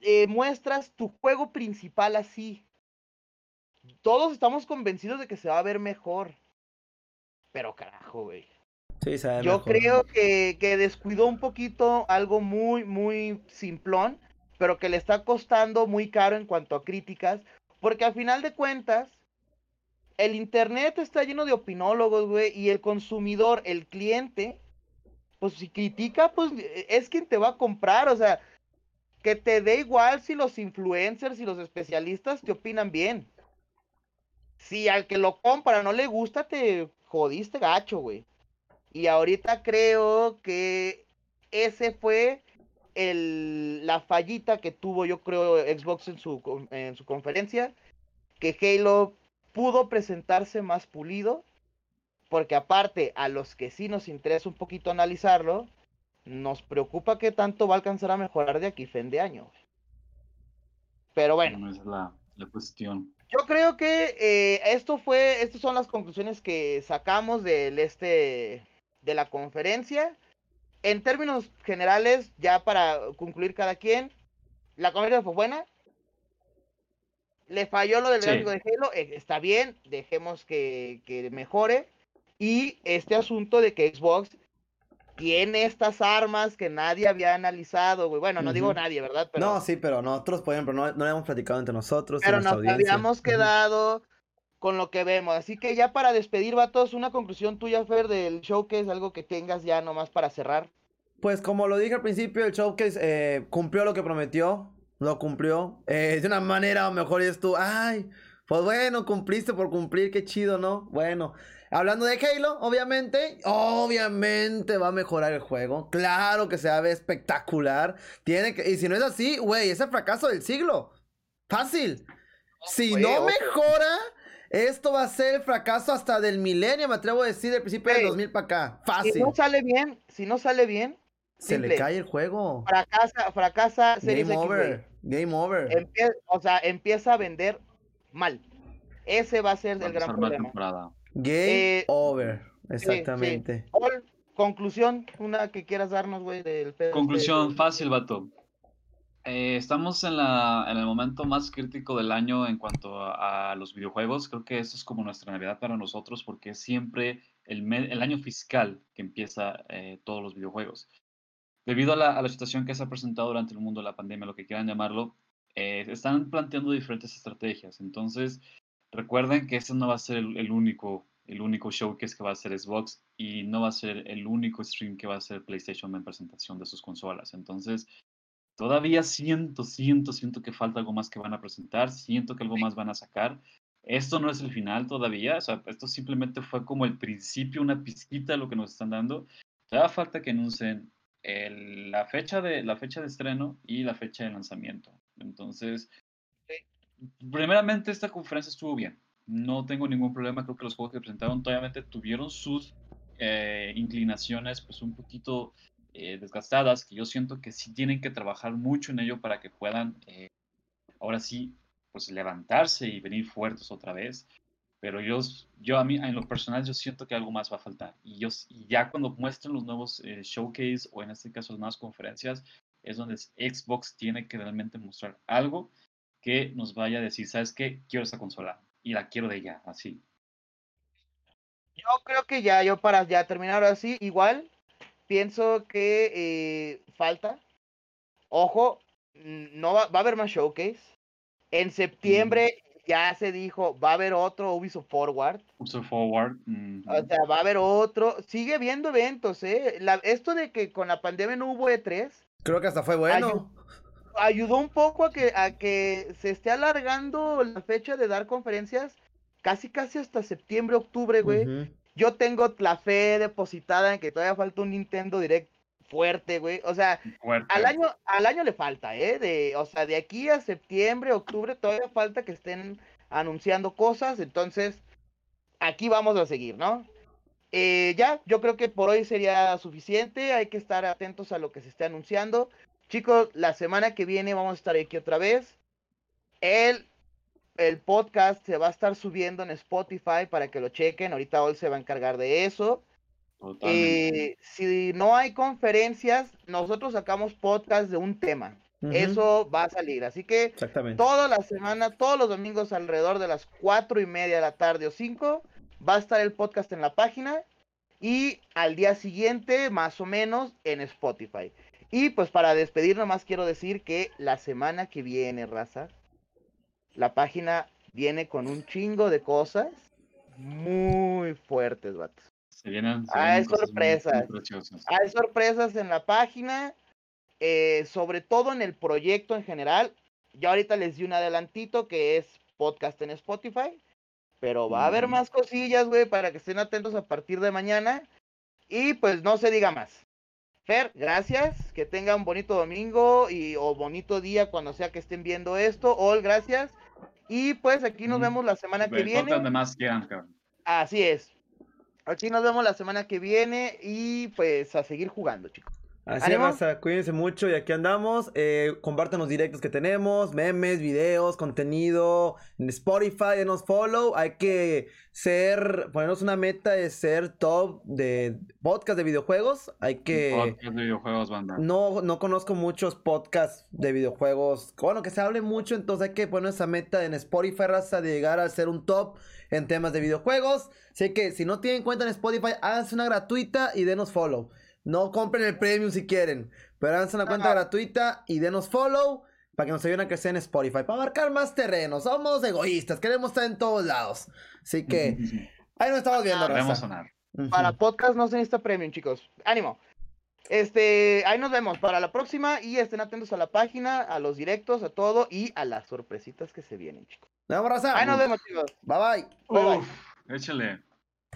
eh, muestras tu juego principal así? Todos estamos convencidos de que se va a ver mejor. Pero carajo, güey. Sí, Yo creo que, que descuidó un poquito algo muy, muy simplón pero que le está costando muy caro en cuanto a críticas, porque al final de cuentas, el Internet está lleno de opinólogos, güey, y el consumidor, el cliente, pues si critica, pues es quien te va a comprar, o sea, que te dé igual si los influencers y los especialistas te opinan bien. Si al que lo compra no le gusta, te jodiste gacho, güey. Y ahorita creo que ese fue el, la fallita que tuvo, yo creo, Xbox en su, en su conferencia, que Halo pudo presentarse más pulido, porque aparte a los que sí nos interesa un poquito analizarlo, nos preocupa que tanto va a alcanzar a mejorar de aquí fin de año. Pero bueno. es la, cuestión. Yo creo que eh, esto fue, estas son las conclusiones que sacamos del este de la conferencia en términos generales, ya para concluir cada quien, la conferencia fue buena. Le falló lo del gráfico de Halo, eh, está bien, dejemos que, mejore. Y este asunto de que Xbox tiene estas armas que nadie había analizado, güey. Bueno, no digo nadie, ¿verdad? Pero... No, sí, pero nosotros, por ejemplo, no, no hemos platicado entre nosotros. Pero nos habíamos quedado con lo que vemos. Así que ya para despedir, vatos, una conclusión tuya, Fer, del showcase, algo que tengas ya nomás para cerrar. Pues como lo dije al principio, el showcase eh, cumplió lo que prometió, lo cumplió. Eh, de una manera, o mejor es tú, ay, pues bueno, cumpliste por cumplir, qué chido, ¿no? Bueno, hablando de Halo, obviamente, obviamente va a mejorar el juego. Claro que se va a ver espectacular. Tiene que, y si no es así, güey, es el fracaso del siglo. Fácil. Si no mejora, esto va a ser el fracaso hasta del milenio, me atrevo a decir, del principio del 2000 para acá. Fácil. Si no sale bien, si no sale bien, se le cae el juego. Fracasa, fracasa. Game over. Game over. o sea, empieza a vender mal. Ese va a ser el gran problema. Game eh, over. Exactamente. conclusión, una que quieras darnos, güey, del Conclusión, fácil, vato. Eh, estamos en, la, en el momento más crítico del año en cuanto a, los videojuegos. Creo que esto es como nuestra Navidad para nosotros porque es siempre el, el año fiscal que empieza eh, todos los videojuegos. Debido a la, situación que se ha presentado durante el mundo de la pandemia, lo que quieran llamarlo, eh, están planteando diferentes estrategias. Entonces, recuerden que este no va a ser el, único el único showcase que va a ser Xbox y no va a ser el único stream que va a ser PlayStation en presentación de sus consolas. Entonces, todavía siento, siento, siento que falta algo más que van a presentar, siento que algo más van a sacar. Esto no es el final todavía, o sea, esto simplemente fue como el principio, una pizquita de lo que nos están dando. Todavía falta que anuncien la, fecha de, la fecha de estreno y la fecha de lanzamiento. Entonces, primeramente esta conferencia estuvo bien. No tengo ningún problema, creo que los juegos que presentaron obviamente tuvieron sus eh, inclinaciones pues un poquito eh, desgastadas, que yo siento que sí tienen que trabajar mucho en ello para que puedan eh, ahora sí pues levantarse y venir fuertes otra vez. Pero yo, yo a mí, en lo personal, yo siento que algo más va a faltar. Y, yo, y ya cuando muestren los nuevos eh, showcase o en este caso las nuevas conferencias, es donde Xbox tiene que realmente mostrar algo que nos vaya a decir, ¿sabes qué? Quiero esta consola y la quiero de ya, así. Yo creo que ya, yo para ya terminar así, igual, pienso que eh, falta. Ojo, no va, va, a haber más showcase. En septiembre ya se dijo, va a haber otro Ubisoft Forward. Ubisoft Forward. O sea, va a haber otro. Sigue viendo eventos, ¿eh? La, esto de que con la pandemia no hubo E3. Creo que hasta fue bueno. Ayudó, un poco a que, a que se esté alargando la fecha de dar conferencias casi, casi hasta septiembre, octubre, güey. Yo tengo la fe depositada en que todavía falta un Nintendo Direct fuerte, güey. O sea, al año, al año le falta, ¿eh? De, o sea, de aquí a septiembre, octubre, todavía falta que estén anunciando cosas. Entonces, aquí vamos a seguir, ¿no? Eh, ya, yo creo que por hoy sería suficiente. Hay que estar atentos a lo que se esté anunciando. Chicos, la semana que viene vamos a estar aquí otra vez. El, el podcast se va a estar subiendo en Spotify para que lo chequen. Ahorita hoy se va a encargar de eso. Eh, si no hay conferencias, nosotros sacamos podcast de un tema. Eso va a salir. Así que toda la semana, todos los domingos alrededor de las cuatro y media de la tarde o cinco, va a estar el podcast en la página y al día siguiente, más o menos, en Spotify. Y pues para despedirnos más quiero decir que la semana que viene, raza, la página viene con un chingo de cosas muy fuertes, vatos. Se vienen, hay sorpresas. hay sorpresas en la página, eh, sobre todo en el proyecto en general. Ya ahorita les di un adelantito que es podcast en Spotify, pero va a haber más cosillas, güey, para que estén atentos a partir de mañana. Y pues no se diga más. Fer, gracias. Que tengan un bonito domingo y o bonito día cuando sea que estén viendo esto. Ol, gracias. Y pues aquí nos vemos la semana que viene. más Así es. Aquí nos vemos la semana que viene y pues a seguir jugando, chicos. Así es, cuídense mucho y aquí andamos. Eh, compartan los directos que tenemos, memes, videos, contenido en Spotify, denos follow. Hay que ser, ponernos una meta de ser top de podcast de videojuegos. Hay que. Podcast de videojuegos, banda. No, no conozco muchos podcasts de videojuegos. Bueno, que se hable mucho, entonces hay que poner esa meta en Spotify, raza, de llegar a ser un top en temas de videojuegos. Así que si no tienen cuenta en Spotify, háganse una gratuita y denos follow. No compren el premium si quieren, pero háganse una cuenta gratuita y denos follow para que nos ayuden a crecer en Spotify, para abarcar más terreno. Somos egoístas, queremos estar en todos lados. Así que ahí nos estamos viendo. Debemos sonar. Para podcast no se necesita premium, chicos. Ánimo. Este, ahí nos vemos para la próxima y estén atentos a la página, a los directos, a todo y a las sorpresitas que se vienen, chicos. Nos vemos, Ahí nos vemos, chicos. Bye bye. bye, bye. Échale.